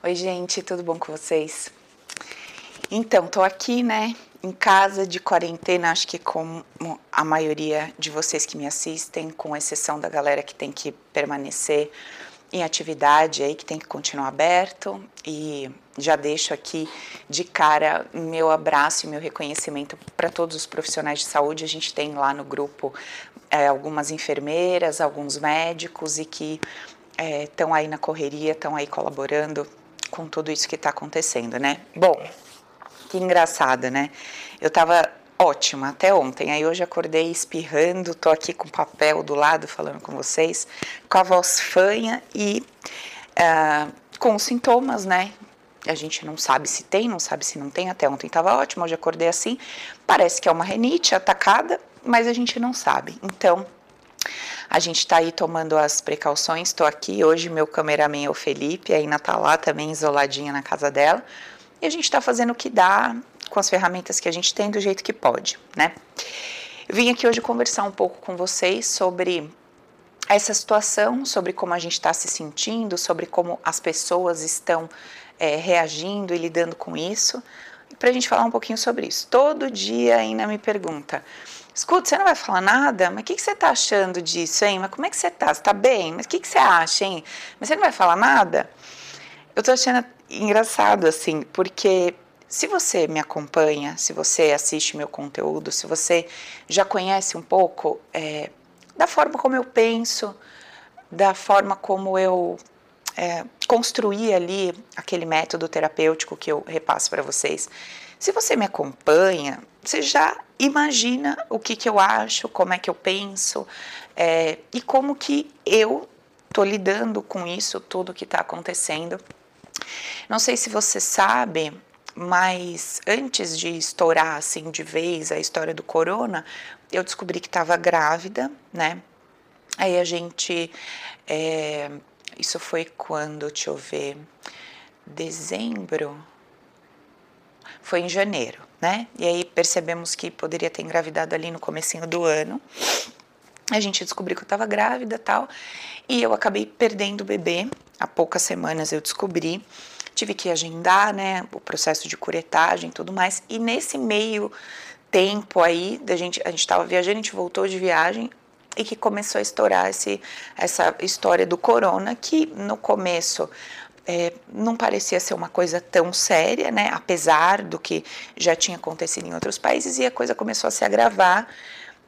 Oi, gente, tudo bom com vocês? Então, tô aqui, né, em casa de quarentena, acho que como a maioria de vocês que me assistem, com exceção da galera que tem que permanecer em atividade aí, que tem que continuar aberto. E já deixo aqui de cara meu abraço e meu reconhecimento para todos os profissionais de saúde. A gente tem lá no grupo é, algumas enfermeiras, alguns médicos e que estão é, aí na correria, estão aí colaborando com tudo isso que está acontecendo, né? Bom, que engraçado, né? Eu estava ótima até ontem, aí hoje acordei espirrando, tô aqui com papel do lado falando com vocês, com a voz fanha e uh, com sintomas, né? A gente não sabe se tem, não sabe se não tem. Até ontem estava ótimo, hoje acordei assim. Parece que é uma renite atacada, mas a gente não sabe. Então, a gente está aí tomando as precauções. Estou aqui hoje, meu cameraman é o Felipe, a Ina está lá também isoladinha na casa dela. E a gente está fazendo o que dá com as ferramentas que a gente tem do jeito que pode, né? vim aqui hoje conversar um pouco com vocês sobre essa situação, sobre como a gente está se sentindo, sobre como as pessoas estão é, reagindo e lidando com isso, para a gente falar um pouquinho sobre isso. Todo dia ainda me pergunta, escuta, você não vai falar nada? Mas o que, que você está achando disso, hein? Mas como é que você está? Você está bem? Mas o que, que você acha, hein? Mas você não vai falar nada? Eu estou achando engraçado, assim, porque se você me acompanha, se você assiste meu conteúdo, se você já conhece um pouco é, da forma como eu penso, da forma como eu é, construí ali aquele método terapêutico que eu repasso para vocês. Se você me acompanha, você já imagina o que, que eu acho, como é que eu penso é, e como que eu estou lidando com isso tudo que está acontecendo. Não sei se você sabe, mas antes de estourar assim de vez a história do corona, eu descobri que estava grávida, né? Aí a gente é, isso foi quando, deixa eu ver, dezembro, foi em janeiro, né? E aí percebemos que poderia ter engravidado ali no comecinho do ano. A gente descobriu que eu estava grávida tal, e eu acabei perdendo o bebê. Há poucas semanas eu descobri, tive que agendar, né, o processo de curetagem e tudo mais. E nesse meio tempo aí, da gente, a gente estava viajando, a gente voltou de viagem, e que começou a estourar esse, essa história do corona, que no começo é, não parecia ser uma coisa tão séria, né? Apesar do que já tinha acontecido em outros países, e a coisa começou a se agravar,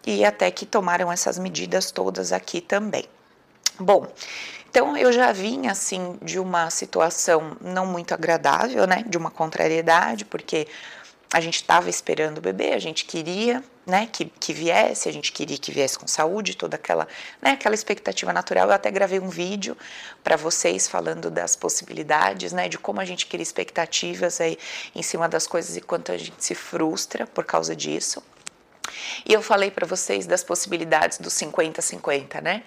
e até que tomaram essas medidas todas aqui também. Bom, então eu já vinha assim de uma situação não muito agradável, né? De uma contrariedade, porque a gente estava esperando o bebê, a gente queria, né, que, que viesse, a gente queria que viesse com saúde, toda aquela, né, aquela expectativa natural. Eu até gravei um vídeo para vocês falando das possibilidades, né, de como a gente cria expectativas aí em cima das coisas e quanto a gente se frustra por causa disso. E eu falei para vocês das possibilidades do 50-50, né?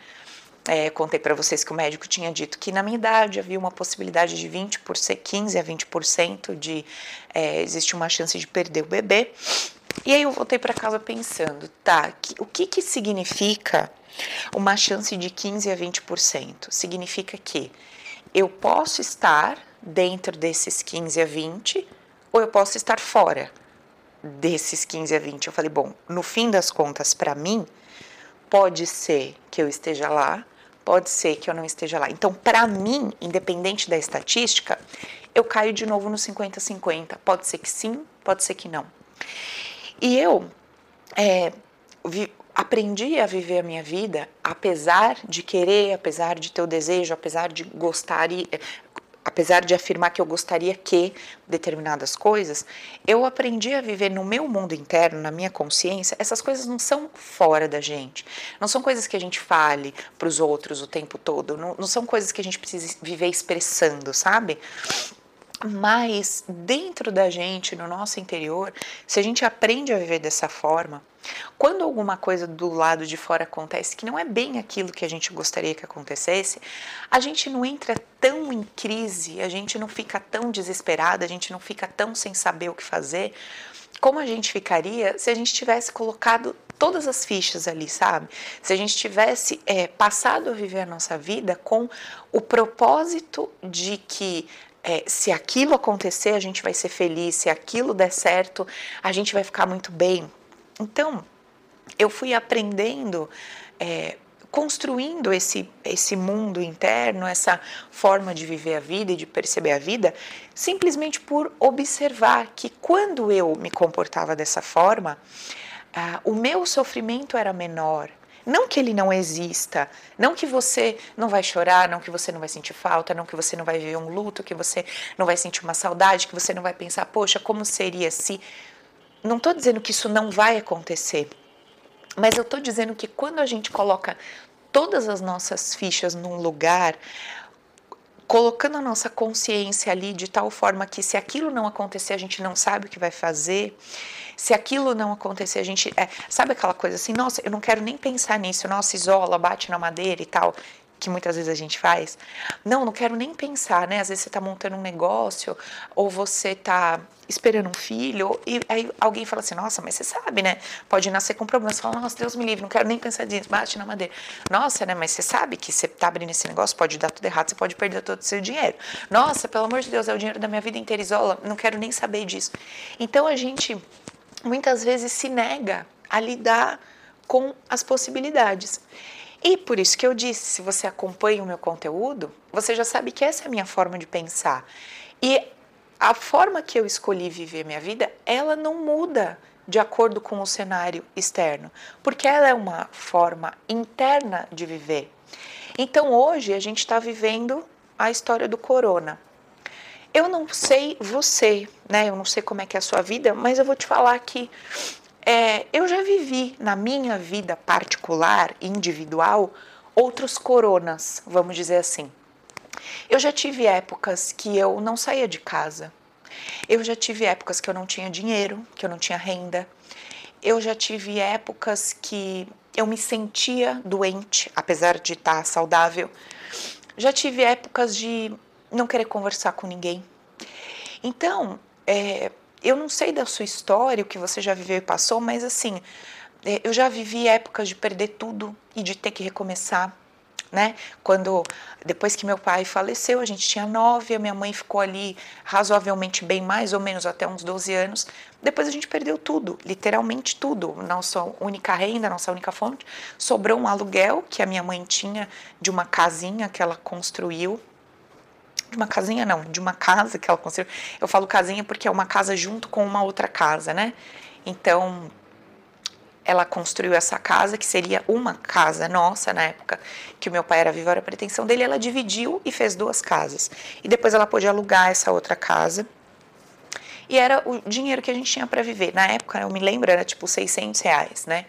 É, contei para vocês que o médico tinha dito que na minha idade havia uma possibilidade de 20 por 15 a 20% de é, existe uma chance de perder o bebê. E aí eu voltei para casa pensando, tá, o que que significa uma chance de 15 a 20%? Significa que eu posso estar dentro desses 15 a 20 ou eu posso estar fora desses 15 a 20. Eu falei, bom, no fim das contas, para mim, pode ser que eu esteja lá, pode ser que eu não esteja lá. Então, para mim, independente da estatística, eu caio de novo no 50-50. Pode ser que sim, pode ser que não. E eu é, vi, aprendi a viver a minha vida, apesar de querer, apesar de ter o desejo, apesar de gostar e apesar de afirmar que eu gostaria que determinadas coisas, eu aprendi a viver no meu mundo interno, na minha consciência. Essas coisas não são fora da gente, não são coisas que a gente fale para os outros o tempo todo, não, não são coisas que a gente precisa viver expressando, sabe? Mas dentro da gente, no nosso interior, se a gente aprende a viver dessa forma, Quando alguma coisa do lado de fora acontece que não é bem aquilo que a gente gostaria que acontecesse, a gente não entra tão em crise, a gente não fica tão desesperada, a gente não fica tão sem saber o que fazer, como a gente ficaria se a gente tivesse colocado todas as fichas ali, sabe? Se a gente tivesse é, passado a viver a nossa vida com o propósito de que é, se aquilo acontecer, a gente vai ser feliz, se aquilo der certo, a gente vai ficar muito bem. Então, eu fui aprendendo, é, construindo esse, esse mundo interno, essa forma de viver a vida e de perceber a vida, simplesmente por observar que quando eu me comportava dessa forma, ah, o meu sofrimento era menor. Não que ele não exista, não que você não vai chorar, não que você não vai sentir falta, não que você não vai viver um luto, que você não vai sentir uma saudade, que você não vai pensar, poxa, como seria se. Não estou dizendo que isso não vai acontecer, mas eu estou dizendo que quando a gente coloca todas as nossas fichas num lugar, colocando a nossa consciência ali de tal forma que se aquilo não acontecer, a gente não sabe o que vai fazer se aquilo não acontecer, a gente. É, sabe aquela coisa assim, nossa, eu não quero nem pensar nisso, nossa, isola, bate na madeira e tal que muitas vezes a gente faz. Não, não quero nem pensar, né? Às vezes você está montando um negócio ou você está esperando um filho e aí alguém fala assim, nossa, mas você sabe, né? Pode nascer com problema. Você fala, nossa, Deus me livre, não quero nem pensar nisso, bate na madeira. Nossa, né? Mas você sabe que você está abrindo esse negócio, pode dar tudo errado, você pode perder todo o seu dinheiro. Nossa, pelo amor de Deus, é o dinheiro da minha vida inteira, isola, não quero nem saber disso. Então a gente muitas vezes se nega a lidar com as possibilidades. E por isso que eu disse, se você acompanha o meu conteúdo, você já sabe que essa é a minha forma de pensar. E a forma que eu escolhi viver minha vida, ela não muda de acordo com o cenário externo, porque ela é uma forma interna de viver. Então hoje a gente está vivendo a história do corona. Eu não sei você, né? Eu não sei como é que é a sua vida, mas eu vou te falar que é, eu já vivi na minha vida particular, individual, outros coronas, vamos dizer assim. Eu já tive épocas que eu não saía de casa. Eu já tive épocas que eu não tinha dinheiro, que eu não tinha renda. Eu já tive épocas que eu me sentia doente, apesar de estar saudável. Já tive épocas de não querer conversar com ninguém. Então, é, eu não sei da sua história, o que você já viveu e passou, mas assim, é, eu já vivi épocas de perder tudo e de ter que recomeçar. Né? Quando depois que meu pai faleceu, a gente tinha nove, a minha mãe ficou ali razoavelmente bem, mais ou menos até uns 12 anos. Depois a gente perdeu tudo, literalmente tudo. Nossa única renda, nossa única fonte. Sobrou um aluguel que a minha mãe tinha de uma casinha que ela construiu de uma casinha não, de uma casa que ela construiu. Eu falo casinha porque é uma casa junto com uma outra casa, né? Então, ela construiu essa casa, que seria uma casa nossa na época que o meu pai era vivo, era a pretensão dele, ela dividiu e fez duas casas. E depois ela pôde alugar essa outra casa. E era o dinheiro que a gente tinha para viver. Na época, eu me lembro, era tipo 600 reais, né?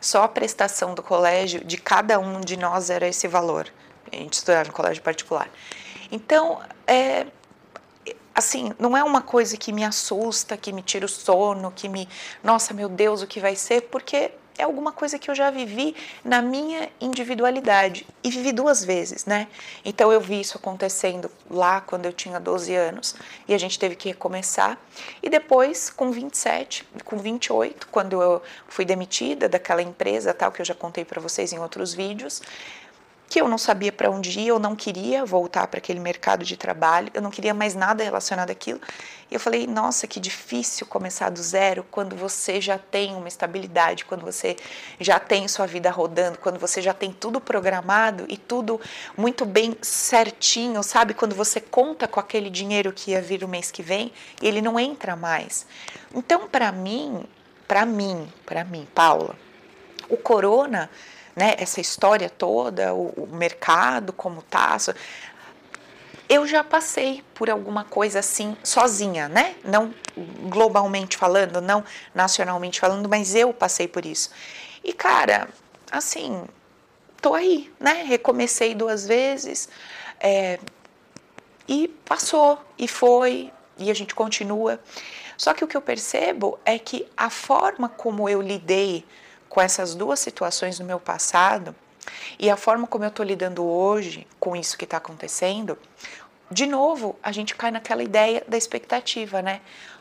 Só a prestação do colégio de cada um de nós era esse valor. A gente estudava em colégio particular. Então, é, assim, não é uma coisa que me assusta, que me tira o sono, que me, nossa, meu Deus, o que vai ser, porque é alguma coisa que eu já vivi na minha individualidade e vivi duas vezes, né? Então eu vi isso acontecendo lá quando eu tinha 12 anos e a gente teve que recomeçar. E depois, com 27, com 28, quando eu fui demitida daquela empresa, tal que eu já contei para vocês em outros vídeos, que eu não sabia para onde ir, eu não queria voltar para aquele mercado de trabalho, eu não queria mais nada relacionado àquilo. E eu falei, nossa, que difícil começar do zero quando você já tem uma estabilidade, quando você já tem sua vida rodando, quando você já tem tudo programado e tudo muito bem certinho, sabe? Quando você conta com aquele dinheiro que ia vir o mês que vem ele não entra mais. Então, para mim, para mim, para mim, Paula, o corona né, essa história toda, o, o mercado como tá. Eu já passei por alguma coisa assim sozinha, né? Não globalmente falando, não nacionalmente falando, mas eu passei por isso. E cara, assim, tô aí, né? Recomecei duas vezes é, e passou e foi e a gente continua. Só que o que eu percebo é que a forma como eu lidei com essas duas situações no meu passado e a forma como eu estou lidando hoje com isso que está acontecendo, de novo, a gente cai naquela ideia da expectativa, né?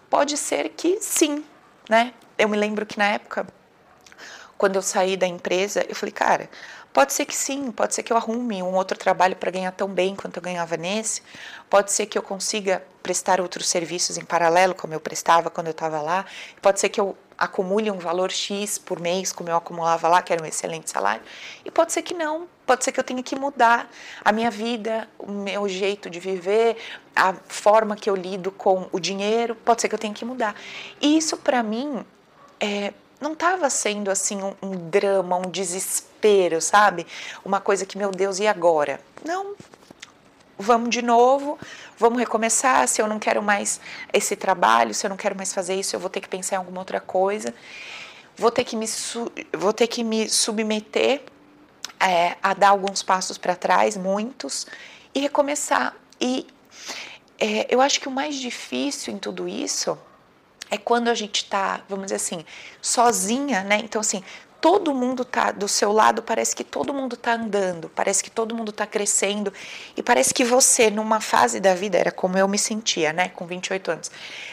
Pode ser que sim, né? Eu me lembro que na época, quando eu saí da empresa, eu falei, cara, Pode ser que sim, pode ser que eu arrume um outro trabalho para ganhar tão bem quanto eu ganhava nesse. Pode ser que eu consiga prestar outros serviços em paralelo, como eu prestava quando eu estava lá. Pode ser que eu acumule um valor X por mês, como eu acumulava lá, que era um excelente salário. E pode ser que não. Pode ser que eu tenha que mudar a minha vida, o meu jeito de viver, a forma que eu lido com o dinheiro. Pode ser que eu tenha que mudar. E isso, para mim, é, não estava sendo assim um, um, drama, um desespero, sabe? Uma coisa que, meu Deus, e agora? Não. Vamos de novo, vamos recomeçar. Se eu não quero mais esse trabalho, se eu não quero mais fazer isso, eu vou ter que pensar em alguma outra coisa. Vou ter que me, vou ter que me submeter é, a dar alguns passos para trás, muitos, e recomeçar. E é, eu acho que o mais difícil em tudo isso é quando a gente está, vamos dizer assim, sozinha, né? Então, assim, todo mundo tá do seu lado, parece que todo mundo tá andando, parece que todo mundo tá crescendo e parece que você numa fase da vida era como eu me sentia, né, com 28 anos.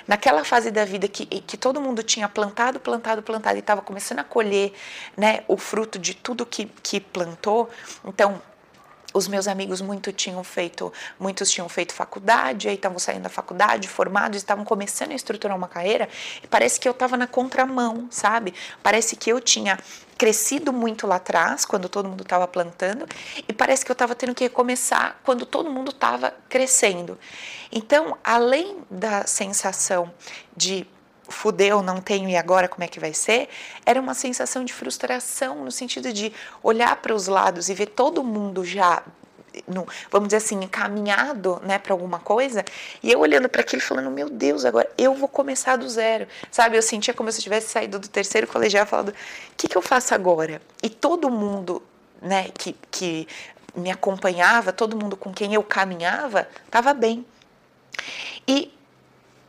Naquela fase da vida que, que todo mundo tinha plantado, plantado, plantado e estava começando a colher, né, o fruto de tudo que que plantou. Então, os meus amigos muito tinham feito, muitos tinham feito faculdade, aí estavam saindo da faculdade, formados, estavam começando a estruturar uma carreira, e parece que eu estava na contramão, sabe? Parece que eu tinha crescido muito lá atrás, quando todo mundo estava plantando, e parece que eu estava tendo que recomeçar quando todo mundo estava crescendo. Então, além da sensação de fudeu, não tenho e agora como é que vai ser, era uma sensação de frustração no sentido de olhar para os lados e ver todo mundo já no, vamos dizer assim, encaminhado né, para alguma coisa, e eu olhando para aquilo falando, meu Deus, agora eu vou começar do zero. Sabe, eu sentia como se eu tivesse saído do terceiro colegial falando, o que, que eu faço agora? E todo mundo né, que, que me acompanhava, todo mundo com quem eu caminhava, estava bem. E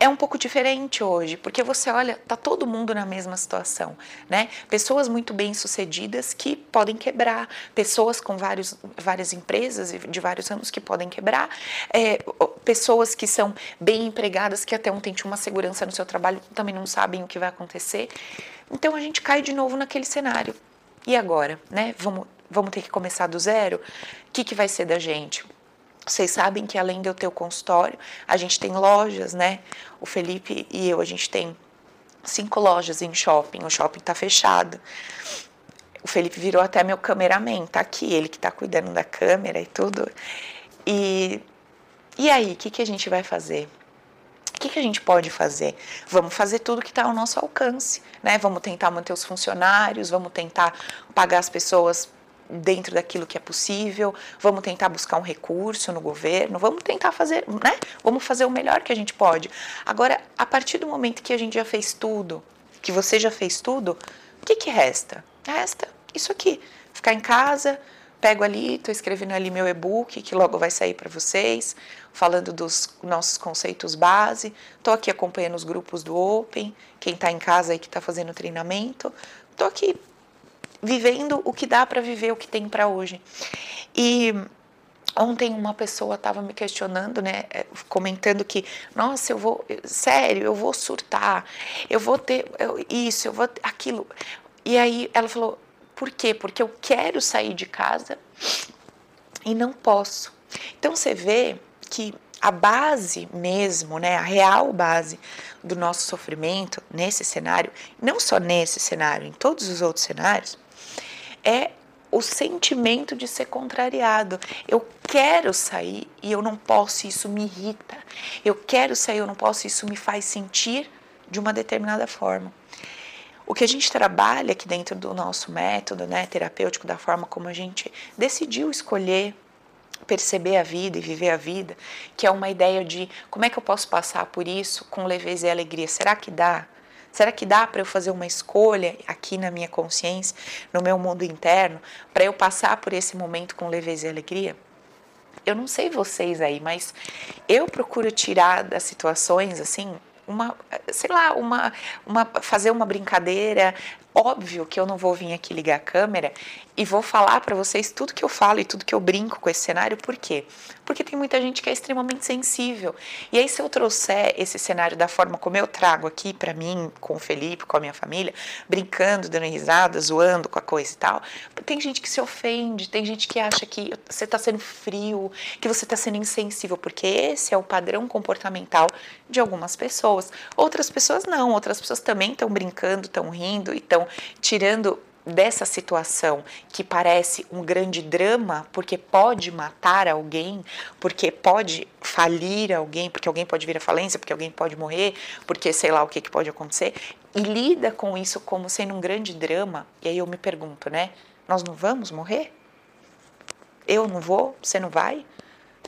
é um pouco diferente hoje, porque você olha, tá todo mundo na mesma situação, né? Pessoas muito bem sucedidas que podem quebrar, pessoas com vários, várias empresas de vários anos que podem quebrar, é, pessoas que são bem empregadas que até ontem tinham uma segurança no seu trabalho também não sabem o que vai acontecer. Então a gente cai de novo naquele cenário. E agora, né? Vamos, vamos ter que começar do zero? O que, que vai ser da gente? Vocês sabem que além de eu ter o consultório, a gente tem lojas, né? O Felipe e eu, a gente tem cinco lojas em shopping. O shopping está fechado. O Felipe virou até meu cameraman, tá aqui, ele que está cuidando da câmera e tudo. E, e aí, o que, que a gente vai fazer? O que, que a gente pode fazer? Vamos fazer tudo que está ao nosso alcance, né? Vamos tentar manter os funcionários, vamos tentar pagar as pessoas dentro daquilo que é possível, vamos tentar buscar um recurso no governo, vamos tentar fazer, né? Vamos fazer o melhor que a gente pode. Agora, a partir do momento que a gente já fez tudo, que você já fez tudo, o que, que resta? Resta isso aqui, ficar em casa, pego ali, estou escrevendo ali meu e-book, que logo vai sair para vocês, falando dos nossos conceitos base, estou aqui acompanhando os grupos do Open, quem está em casa aí que está fazendo treinamento, estou aqui vivendo o que dá para viver, o que tem para hoje. E Ontem uma pessoa estava me questionando, né, é, comentando que, nossa, eu vou, sério, eu vou surtar, eu vou ter isso, eu vou aquilo. E aí ela falou, por quê? Porque eu quero sair de casa e não posso. Então você vê que a base mesmo, né, a real base do nosso sofrimento nesse cenário, não só nesse cenário, em todos os outros cenários, é o sentimento de ser contrariado. Eu quero sair e eu não posso, isso me irrita. Eu quero sair, eu não posso, isso me faz sentir de uma determinada forma. O que a gente trabalha aqui dentro do nosso método né, terapêutico, da forma como a gente decidiu escolher perceber a vida e viver a vida, que é uma ideia de como é que eu posso passar por isso com leveza e alegria. Será que dá? Será que dá para eu fazer uma escolha aqui na minha consciência, no meu mundo interno, para eu passar por esse momento com leveza e alegria? eu não sei vocês aí, mas eu procuro tirar das situações assim uma, sei lá, uma, uma fazer uma brincadeira, óbvio que eu não vou vir aqui ligar a câmera e vou falar para vocês tudo que eu falo e tudo que eu brinco com esse cenário, por quê? Porque tem muita gente que é extremamente sensível. E aí, se eu trouxer esse cenário da forma como eu trago aqui para mim, com o Felipe, com a minha família, brincando, dando risada, zoando com a coisa e tal, tem gente que se ofende, tem gente que acha que você está sendo frio, que você está sendo insensível, porque esse é o padrão comportamental de algumas pessoas. Outras pessoas não, outras pessoas também estão brincando, estão rindo e estão tirando dessa situação que parece um grande drama, porque pode matar alguém, porque pode falir alguém, porque alguém pode vir à falência, porque alguém pode morrer, porque sei lá o que, que pode acontecer, e lida com isso como sendo um grande drama, e aí eu me pergunto, né? Nós não vamos morrer? Eu não vou? Você não vai?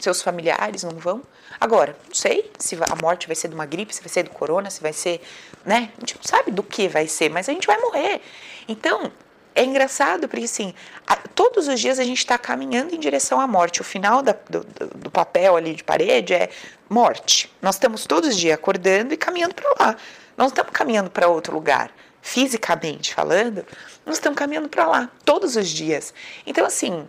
Seus familiares não vão? Agora, não sei se a morte vai ser de uma gripe, se vai ser do corona, se vai ser, né? A gente não sabe do que vai ser, mas a gente vai morrer. Então, é engraçado porque assim, a, todos os dias a gente está caminhando em direção à morte. O final da, do, do, papel ali de parede é morte. Nós estamos todos os dias acordando e caminhando para lá. Nós estamos caminhando para outro lugar. Fisicamente falando, nós estamos caminhando para lá todos os dias. Então, assim,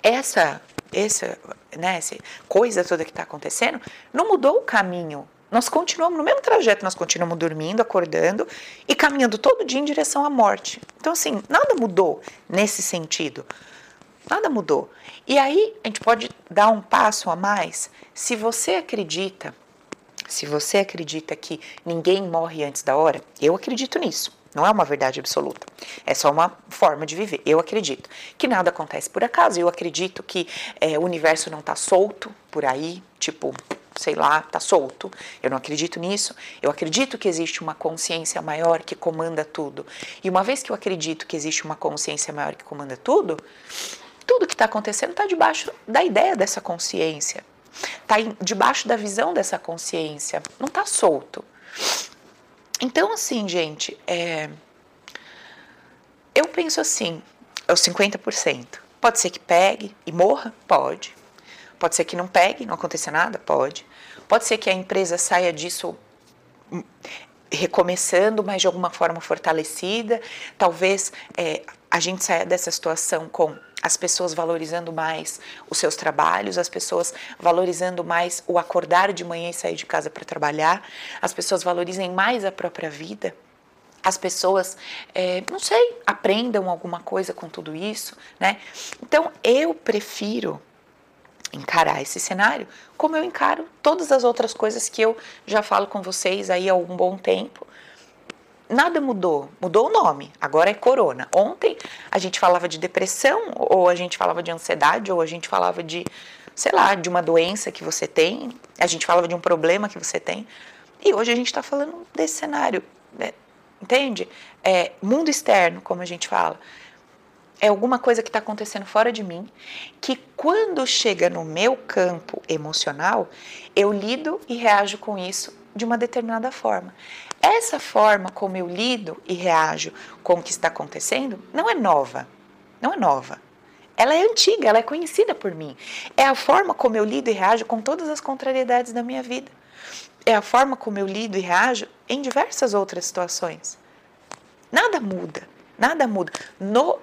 essa, essa, né, essa coisa toda que está acontecendo não mudou o caminho nós continuamos no mesmo trajeto, nós continuamos dormindo, acordando e caminhando todo dia em direção à morte. Então, assim, nada mudou nesse sentido. Nada mudou. E aí a gente pode dar um passo a mais. Se você acredita, se você acredita que ninguém morre antes da hora, eu acredito nisso. Não é uma verdade absoluta. É só uma forma de viver. Eu acredito que nada acontece por acaso. Eu acredito que é, o universo não está solto por aí, tipo, sei lá, tá solto. Eu não acredito nisso. Eu acredito que existe uma consciência maior que comanda tudo. E uma vez que eu acredito que existe uma consciência maior que comanda tudo, tudo que está acontecendo está debaixo da ideia dessa consciência. Está debaixo da visão dessa consciência. Não está solto. Então, assim, gente, é... eu penso assim, é os 50%. Pode ser que pegue e morra? Pode. Pode ser que não pegue, não aconteça nada? Pode. Pode ser que a empresa saia disso hum, recomeçando, mas de alguma forma fortalecida. Talvez é, a gente saia dessa situação com as pessoas valorizando mais os seus trabalhos, as pessoas valorizando mais o acordar de manhã e sair de casa para trabalhar, as pessoas valorizem mais a própria vida, as pessoas, é, não sei, aprendam alguma coisa com tudo isso, né? Então eu prefiro encarar esse cenário como eu encaro todas as outras coisas que eu já falo com vocês aí há um bom tempo. Nada mudou, mudou o nome, agora é corona. Ontem a gente falava de depressão, ou a gente falava de ansiedade, ou a gente falava de, sei lá, de uma doença que você tem, a gente falava de um problema que você tem. E hoje a gente está falando desse cenário, né? entende? É, mundo externo, como a gente fala é alguma coisa que está acontecendo fora de mim, que quando chega no meu campo emocional, eu lido e reajo com isso de uma determinada forma. Essa forma como eu lido e reajo com o que está acontecendo não é nova, não é nova. Ela é antiga, ela é conhecida por mim. É a forma como eu lido e reajo com todas as contrariedades da minha vida. É a forma como eu lido e reajo em diversas outras situações. Nada muda. Nada muda. No,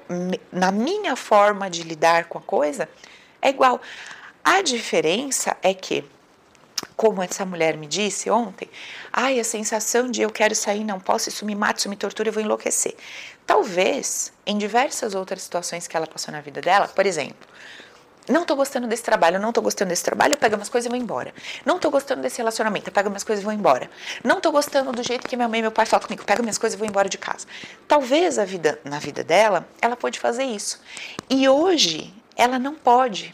na minha forma de lidar com a coisa, é igual. A diferença é que, como essa mulher me disse ontem, ai, a sensação de eu quero sair, não posso, isso me mata, isso me tortura, eu vou enlouquecer. Talvez, em diversas outras situações que ela passou na vida dela, por exemplo, não tô gostando desse trabalho, não tô gostando desse trabalho, eu pego umas coisas e vou embora. Não tô gostando desse relacionamento, eu pego minhas coisas e vou embora. Não tô gostando do jeito que minha mãe e meu pai falam comigo, pego minhas coisas e vou embora de casa. Talvez a vida, na vida dela, ela pode fazer isso. E hoje ela não pode.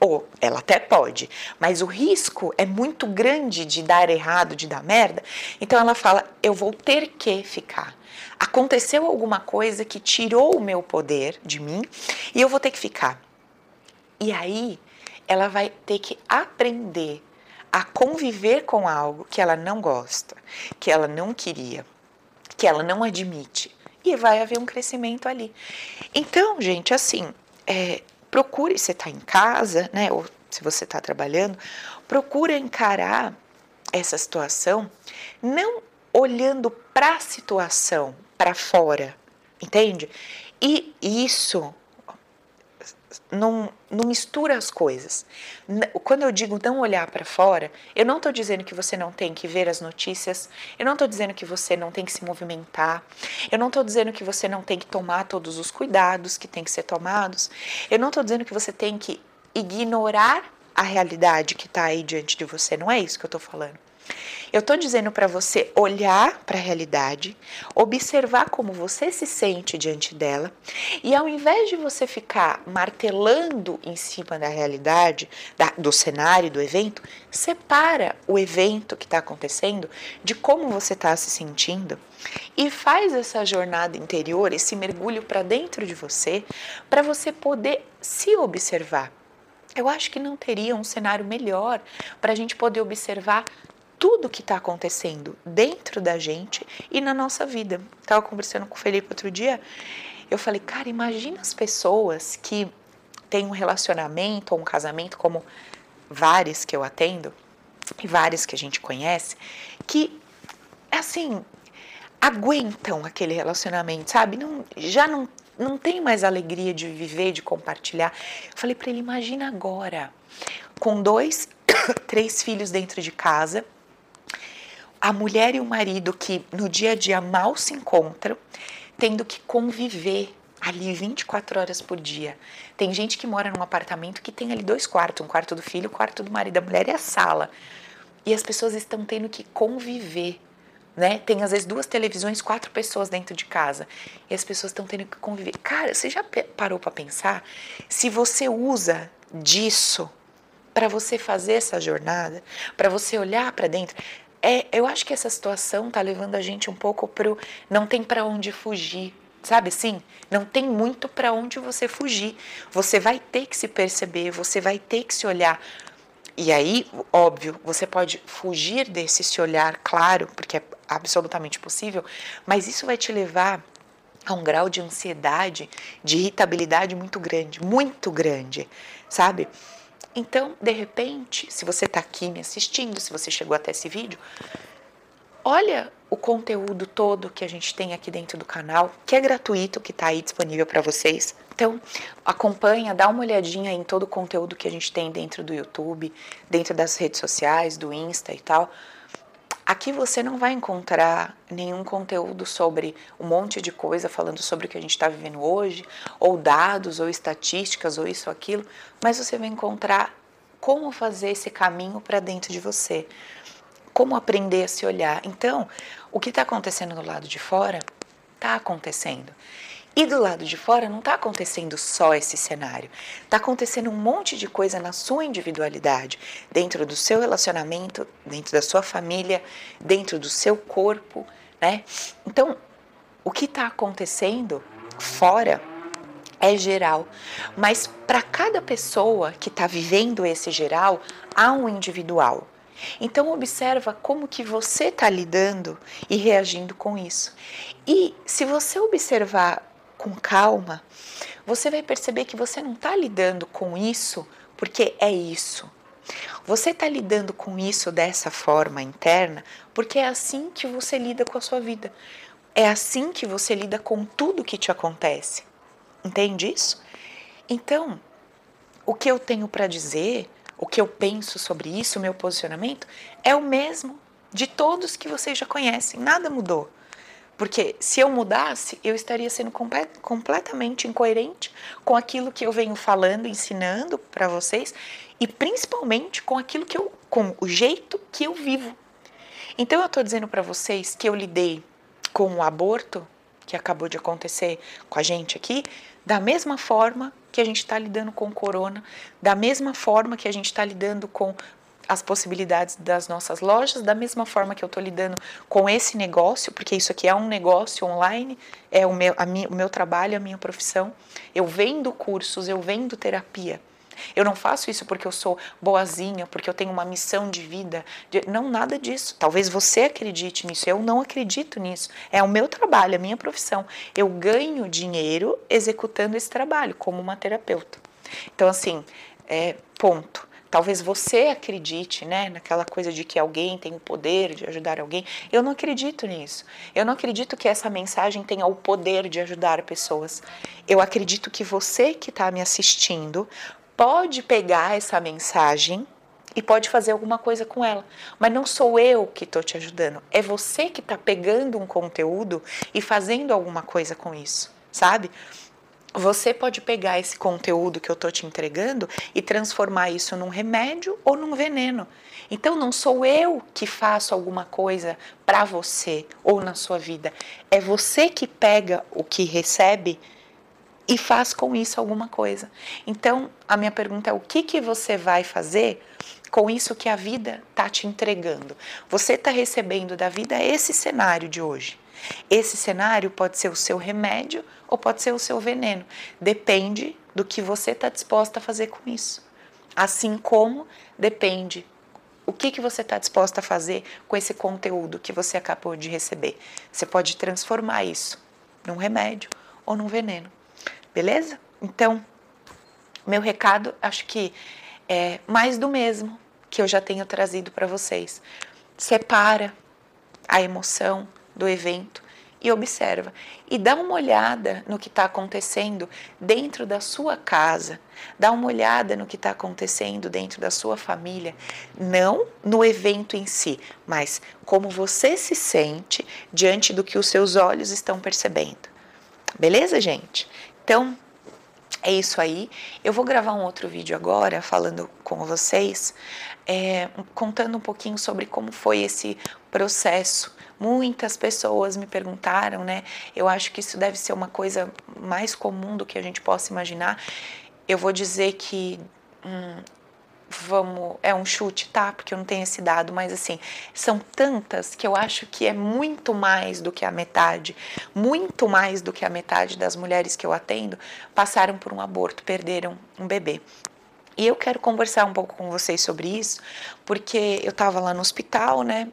Ou ela até pode, mas o risco é muito grande de dar errado, de dar merda. Então ela fala: eu vou ter que ficar. Aconteceu alguma coisa que tirou o meu poder de mim e eu vou ter que ficar. E aí ela vai ter que aprender a conviver com algo que ela não gosta, que ela não queria, que ela não admite. E vai haver um crescimento ali. Então, gente, assim, é, procure, você está em casa, né? Ou se você está trabalhando, procura encarar essa situação não olhando para a situação, para fora, entende? E isso não, não mistura as coisas. Quando eu digo não olhar para fora, eu não estou dizendo que você não tem que ver as notícias, eu não estou dizendo que você não tem que se movimentar, eu não estou dizendo que você não tem que tomar todos os cuidados que tem que ser tomados, eu não estou dizendo que você tem que ignorar a realidade que está aí diante de você, não é isso que eu estou falando. Eu estou dizendo para você olhar para a realidade, observar como você se sente diante dela, e ao invés de você ficar martelando em cima da realidade, da, do cenário, do evento, separa o evento que está acontecendo de como você está se sentindo e faz essa jornada interior, esse mergulho para dentro de você, para você poder se observar. Eu acho que não teria um cenário melhor para a gente poder observar tudo que está acontecendo dentro da gente e na nossa vida. Estava conversando com o Felipe outro dia, eu falei, cara, imagina as pessoas que têm um relacionamento ou um casamento, como vários que eu atendo, e vários que a gente conhece, que, assim, aguentam aquele relacionamento, sabe? Não, já não, não tem mais alegria de viver, de compartilhar. Eu falei para ele, imagina agora, com dois, três filhos dentro de casa, a mulher e o marido que no dia a dia mal se encontram, tendo que conviver ali 24 horas por dia. Tem gente que mora num apartamento que tem ali dois quartos, um quarto do filho, um quarto do marido, da mulher e a sala. E as pessoas estão tendo que conviver, né? Tem às vezes duas televisões, quatro pessoas dentro de casa. E as pessoas estão tendo que conviver. Cara, você já parou para pensar se você usa disso para você fazer essa jornada, para você olhar para dentro? É, eu acho que essa situação tá levando a gente um pouco pro não tem para onde fugir, sabe assim? Não tem muito para onde você fugir. Você vai ter que se perceber, você vai ter que se olhar. E aí, óbvio, você pode fugir desse se olhar, claro, porque é absolutamente possível, mas isso vai te levar a um grau de ansiedade, de irritabilidade muito grande, muito grande, sabe? Então, de repente, se você está aqui me assistindo, se você chegou até esse vídeo, olha o conteúdo todo que a gente tem aqui dentro do canal, que é gratuito, que está aí disponível para vocês. Então, acompanha, dá uma olhadinha em todo o conteúdo que a gente tem dentro do YouTube, dentro das redes sociais, do Insta e tal Aqui você não vai encontrar nenhum conteúdo sobre um monte de coisa falando sobre o que a gente está vivendo hoje, ou dados, ou estatísticas, ou isso ou aquilo, mas você vai encontrar como fazer esse caminho para dentro de você, como aprender a se olhar. Então, o que está acontecendo do lado de fora está acontecendo. E do lado de fora não está acontecendo só esse cenário, está acontecendo um monte de coisa na sua individualidade, dentro do seu relacionamento, dentro da sua família, dentro do seu corpo, né? Então, o que está acontecendo fora é geral, mas para cada pessoa que está vivendo esse geral, há um individual. Então observa como que você está lidando e reagindo com isso. E se você observar com calma, você vai perceber que você não está lidando com isso porque é isso. Você está lidando com isso dessa forma interna porque é assim que você lida com a sua vida. É assim que você lida com tudo que te acontece. Entende isso? Então, o que eu tenho para dizer, o que eu penso sobre isso, o meu posicionamento, é o mesmo de todos que vocês já conhecem. Nada mudou. Porque se eu mudasse, eu estaria sendo completamente incoerente com aquilo que eu venho falando, ensinando para vocês e principalmente com aquilo que eu, com o jeito que eu vivo. Então eu estou dizendo para vocês que eu lidei com o aborto que acabou de acontecer com a gente aqui, da mesma forma que a gente está lidando com o corona, da mesma forma que a gente está lidando com as possibilidades das nossas lojas, da mesma forma que eu estou lidando com esse negócio, porque isso aqui é um negócio online, é o meu, o meu trabalho, a minha profissão. Eu vendo cursos, eu vendo terapia. Eu não faço isso porque eu sou boazinha, porque eu tenho uma missão de vida. Não, nada disso. Talvez você acredite nisso, eu não acredito nisso. É o meu trabalho, a minha profissão. Eu ganho dinheiro executando esse trabalho como uma terapeuta. Então, assim, é, ponto Talvez você acredite, né, naquela coisa de que alguém tem o poder de ajudar alguém. Eu não acredito nisso. Eu não acredito que essa mensagem tenha o poder de ajudar pessoas. Eu acredito que você que está me assistindo pode pegar essa mensagem e pode fazer alguma coisa com ela. Mas não sou eu que estou te ajudando. É você que está pegando um conteúdo e fazendo alguma coisa com isso, sabe? Você pode pegar esse conteúdo que eu estou te entregando e transformar isso num remédio ou num veneno. Então não sou eu que faço alguma coisa para você ou na sua vida. É você que pega o que recebe e faz com isso alguma coisa. Então a minha pergunta é: o que, que você vai fazer com isso que a vida está te entregando? Você está recebendo da vida esse cenário de hoje. Esse cenário pode ser o seu remédio ou pode ser o seu veneno. Depende do que você está disposta a fazer com isso. Assim como depende o que, que você está disposta a fazer com esse conteúdo que você acabou de receber. Você pode transformar isso num remédio ou num veneno. Beleza? Então, meu recado, acho que é mais do mesmo que eu já tenho trazido para vocês. Separa a emoção do evento e observa. E dá uma olhada no que está acontecendo dentro da sua casa. Dá uma olhada no que está acontecendo dentro da sua família. Não no evento em si, mas como você se sente diante do que os seus olhos estão percebendo. Beleza, gente? Então, é isso aí. Eu vou gravar um outro vídeo agora falando com vocês, é, contando um pouquinho sobre como foi esse processo Muitas pessoas me perguntaram, né? Eu acho que isso deve ser uma coisa mais comum do que a gente possa imaginar. Eu vou dizer que hum, vamos, é um chute, tá? Porque eu não tenho esse dado, mas assim, são tantas que eu acho que é muito mais do que a metade, muito mais do que a metade das mulheres que eu atendo passaram por um aborto, perderam um bebê. E eu quero conversar um pouco com vocês sobre isso, porque eu estava lá no hospital, né?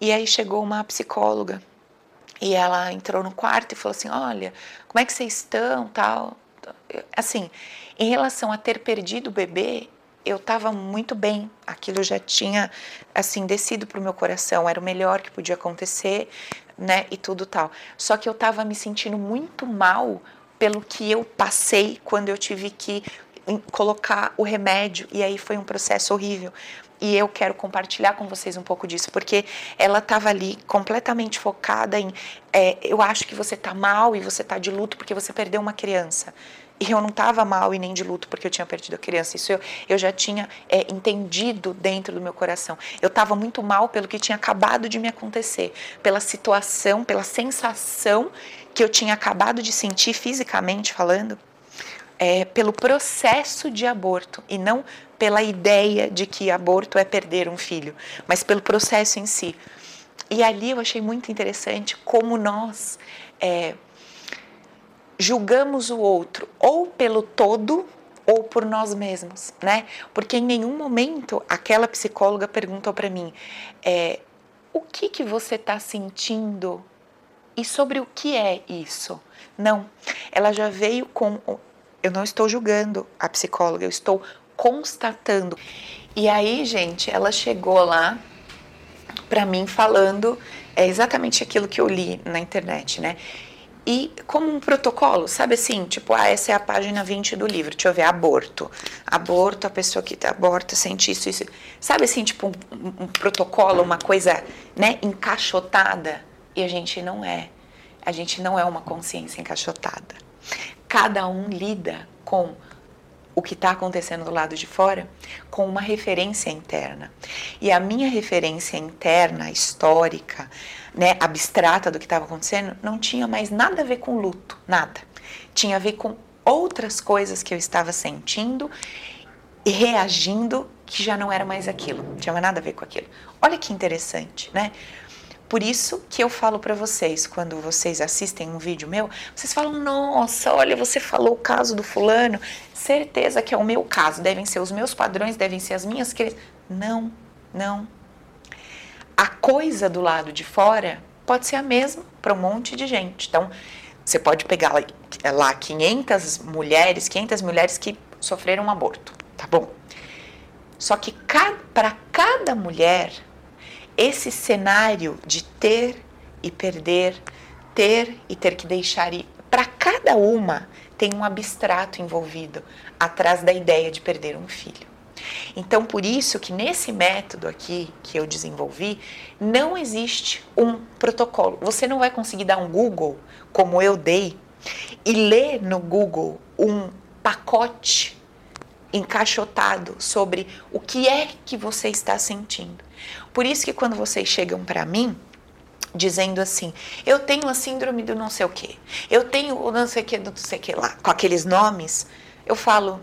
E aí chegou uma psicóloga e ela entrou no quarto e falou assim: Olha, como é que vocês estão? Tal. Assim, em relação a ter perdido o bebê, eu estava muito bem. Aquilo já tinha assim descido para o meu coração. Era o melhor que podia acontecer, né? E tudo tal. Só que eu estava me sentindo muito mal pelo que eu passei quando eu tive que colocar o remédio e aí foi um processo horrível e eu quero compartilhar com vocês um pouco disso, porque ela estava ali completamente focada em é, eu acho que você está mal e você está de luto porque você perdeu uma criança. E eu não estava mal e nem de luto porque eu tinha perdido a criança. Isso eu, eu já tinha é, entendido dentro do meu coração. Eu estava muito mal pelo que tinha acabado de me acontecer, pela situação, pela sensação que eu tinha acabado de sentir fisicamente falando é, pelo processo de aborto e não pela ideia de que aborto é perder um filho, mas pelo processo em si. E ali eu achei muito interessante como nós é, julgamos o outro ou pelo todo ou por nós mesmos, né? Porque em nenhum momento aquela psicóloga perguntou para mim é, o que que você está sentindo e sobre o que é isso. Não, ela já veio com eu não estou julgando a psicóloga, eu estou constatando. E aí, gente, ela chegou lá para mim falando é exatamente aquilo que eu li na internet, né? E como um protocolo, sabe assim, tipo, ah, essa é a página 20 do livro, deixa eu ver, aborto. Aborto, a pessoa que aborta sente isso, isso. Sabe assim, tipo, um, um protocolo, uma coisa, né, encaixotada. E a gente não é. A gente não é uma consciência encaixotada cada um lida com o que está acontecendo do lado de fora com uma referência interna. E a minha referência interna, histórica, né, abstrata do que estava acontecendo, não tinha mais nada a ver com luto, nada. Tinha a ver com outras coisas que eu estava sentindo e reagindo que já não era mais aquilo, não tinha nada a ver com aquilo. Olha que interessante, né? Por isso que eu falo para vocês, quando vocês assistem um vídeo meu, vocês falam: "Nossa, olha, você falou o caso do fulano, certeza que é o meu caso, devem ser os meus padrões, devem ser as minhas crenças". Não, não. A coisa do lado de fora pode ser a mesma para um monte de gente. Então, você pode pegar lá 500 mulheres, 500 mulheres que sofreram um aborto, tá bom? Só que para cada mulher, esse cenário de ter e perder, ter e ter que deixar ir, para cada uma tem um abstrato envolvido atrás da ideia de perder um filho. Então, por isso que nesse método aqui que eu desenvolvi, não existe um protocolo. Você não vai conseguir dar um Google, como eu dei, e ler no Google um pacote encaixotado sobre o que é que você está sentindo. Por isso que quando vocês chegam para mim, dizendo assim: eu tenho a síndrome do não sei o que, eu tenho o não sei o que do não sei o que lá, com aqueles nomes, eu falo,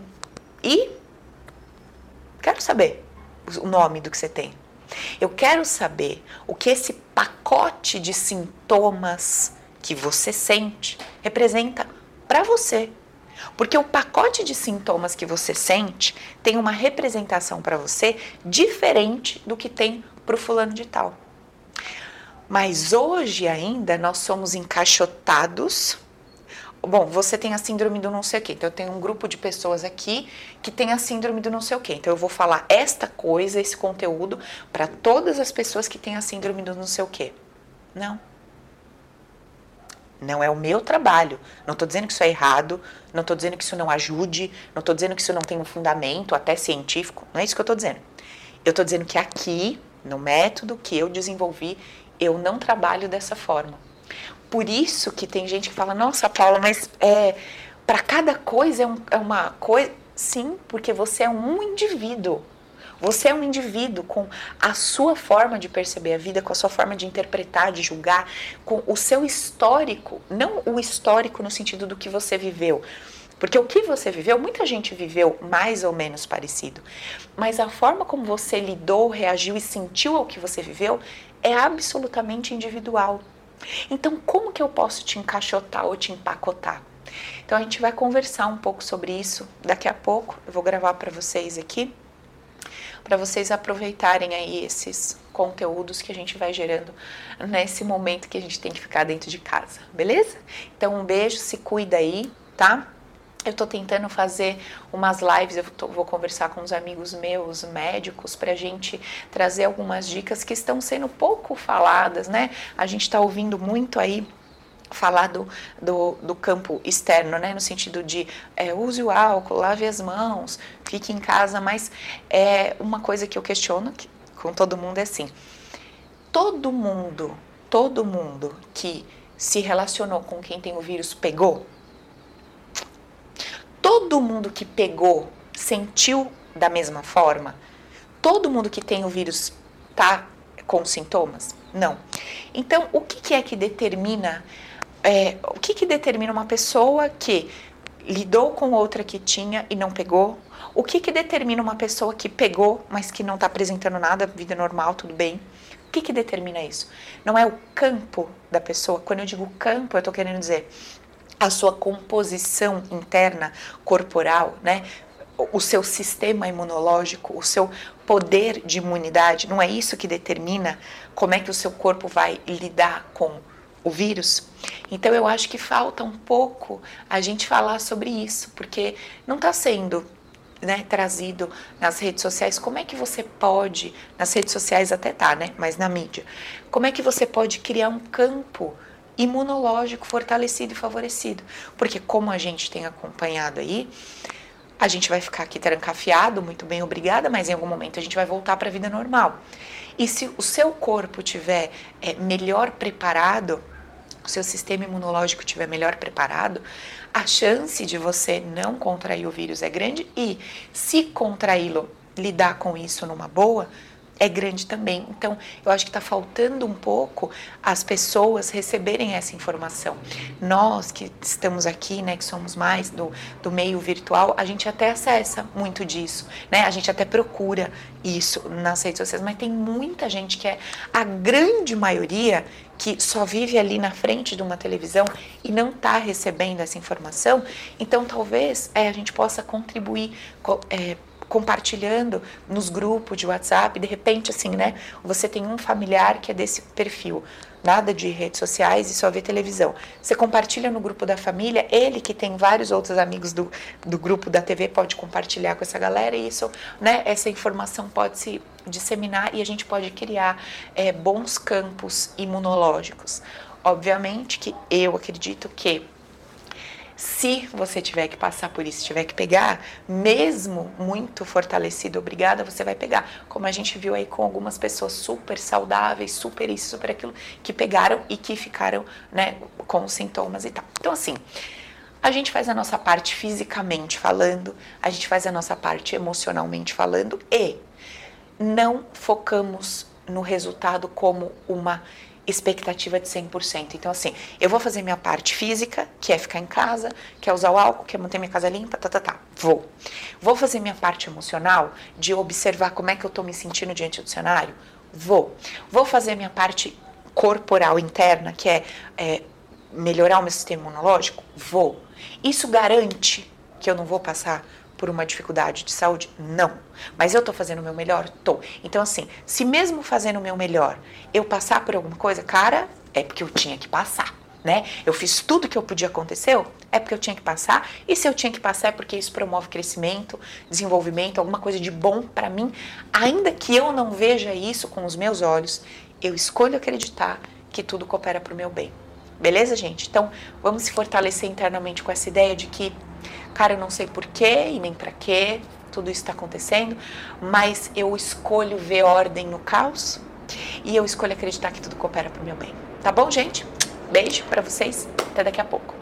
e Quero saber o nome do que você tem. Eu quero saber o que esse pacote de sintomas que você sente representa para você. Porque o pacote de sintomas que você sente tem uma representação para você diferente do que tem para o fulano de tal. Mas hoje ainda nós somos encaixotados Bom, você tem a síndrome do não sei o quê. Então, eu tenho um grupo de pessoas aqui que tem a síndrome do não sei o quê. Então, eu vou falar esta coisa, esse conteúdo, para todas as pessoas que têm a síndrome do não sei o quê. Não. Não é o meu trabalho. Não estou dizendo que isso é errado, não estou dizendo que isso não ajude, não estou dizendo que isso não tem um fundamento, até científico. Não é isso que eu estou dizendo. Eu estou dizendo que aqui, no método que eu desenvolvi, eu não trabalho dessa forma. Por isso que tem gente que fala, nossa, Paula, mas é, para cada coisa é, um, é uma coisa. Sim, porque você é um indivíduo. Você é um indivíduo com a sua forma de perceber a vida, com a sua forma de interpretar, de julgar, com o seu histórico, não o histórico no sentido do que você viveu. Porque o que você viveu, muita gente viveu mais ou menos parecido. Mas a forma como você lidou, reagiu e sentiu ao que você viveu é absolutamente individual. Então, como que eu posso te encaixotar ou te empacotar? Então, a gente vai conversar um pouco sobre isso daqui a pouco. Eu vou gravar para vocês aqui, para vocês aproveitarem aí esses conteúdos que a gente vai gerando nesse momento que a gente tem que ficar dentro de casa, beleza? Então, um beijo, se cuida aí, tá? Eu estou tentando fazer umas lives, eu tô, vou conversar com os amigos meus, médicos, para a gente trazer algumas dicas que estão sendo pouco faladas, né? A gente está ouvindo muito aí falar do, do, do, campo externo, né? No sentido de é, use o álcool, lave as mãos, fique em casa, mas é uma coisa que eu questiono que, com todo mundo é assim: todo mundo, todo mundo que se relacionou com quem tem o vírus pegou? Todo mundo que pegou sentiu da mesma forma? Todo mundo que tem o vírus tá com sintomas? Não. Então, o que, que é que determina é, o que, que determina uma pessoa que lidou com outra que tinha e não pegou? O que, que determina uma pessoa que pegou, mas que não está apresentando nada, vida normal, tudo bem? O que, que determina isso? Não é o campo da pessoa. Quando eu digo campo, eu estou querendo dizer a sua composição interna corporal, né? O seu sistema imunológico, o seu poder de imunidade, não é isso que determina como é que o seu corpo vai lidar com o vírus? Então eu acho que falta um pouco a gente falar sobre isso, porque não está sendo né, trazido nas redes sociais, como é que você pode, nas redes sociais até tá, né, mas na mídia, como é que você pode criar um campo imunológico fortalecido e favorecido. Porque como a gente tem acompanhado aí, a gente vai ficar aqui trancafiado, muito bem, obrigada, mas em algum momento a gente vai voltar para a vida normal. E se o seu corpo tiver é, melhor preparado, o seu sistema imunológico tiver melhor preparado, a chance de você não contrair o vírus é grande e se contraí-lo, lidar com isso numa boa, é grande também. Então, eu acho que está faltando um pouco as pessoas receberem essa informação. Nós que estamos aqui, né, que somos mais do, do meio virtual, a gente até acessa muito disso, né? A gente até procura isso nas redes sociais, mas tem muita gente que é a grande maioria que só vive ali na frente de uma televisão e não está recebendo essa informação. Então, talvez é, a gente possa contribuir. É, compartilhando nos grupos de WhatsApp, de repente, assim, né? Você tem um familiar que é desse perfil, nada de redes sociais e só vê televisão. Você compartilha no grupo da família, ele que tem vários outros amigos do, do grupo da TV pode compartilhar com essa galera e isso, né? Essa informação pode se disseminar e a gente pode criar é, bons campos imunológicos. Obviamente que eu acredito que se você tiver que passar por isso, tiver que pegar, mesmo muito fortalecido, obrigada, você vai pegar. Como a gente viu aí com algumas pessoas super saudáveis, super isso, super aquilo, que pegaram e que ficaram, né, com sintomas e tal. Então, assim, a gente faz a nossa parte fisicamente falando, a gente faz a nossa parte emocionalmente falando e não focamos no resultado como uma expectativa de 100%. Então, assim, eu vou fazer minha parte física, que é ficar em casa, que é usar o álcool, que é manter minha casa limpa, tá, tá, tá. Vou. Vou fazer minha parte emocional, de observar como é que eu tô me sentindo diante do cenário? Vou. Vou fazer minha parte corporal interna, que é, é melhorar o meu sistema imunológico? Vou. Isso garante que eu não vou passar por uma dificuldade de saúde? Não. Mas eu estou fazendo o meu melhor? Tô. Então, assim, se mesmo fazendo o meu melhor, eu passar por alguma coisa, cara, é porque eu tinha que passar. Né? Eu fiz tudo que eu podia acontecer, é porque eu tinha que passar, e se eu tinha que passar é porque isso promove crescimento, desenvolvimento, alguma coisa de bom para mim, ainda que eu não veja isso com os meus olhos, eu escolho acreditar que tudo coopera para o meu bem. Beleza, gente? Então, vamos se fortalecer internamente com essa ideia de que Cara, eu não sei porquê e nem para quê tudo isso está acontecendo, mas eu escolho ver ordem no caos e eu escolho acreditar que tudo coopera para o meu bem. Tá bom, gente? Beijo para vocês. Até daqui a pouco.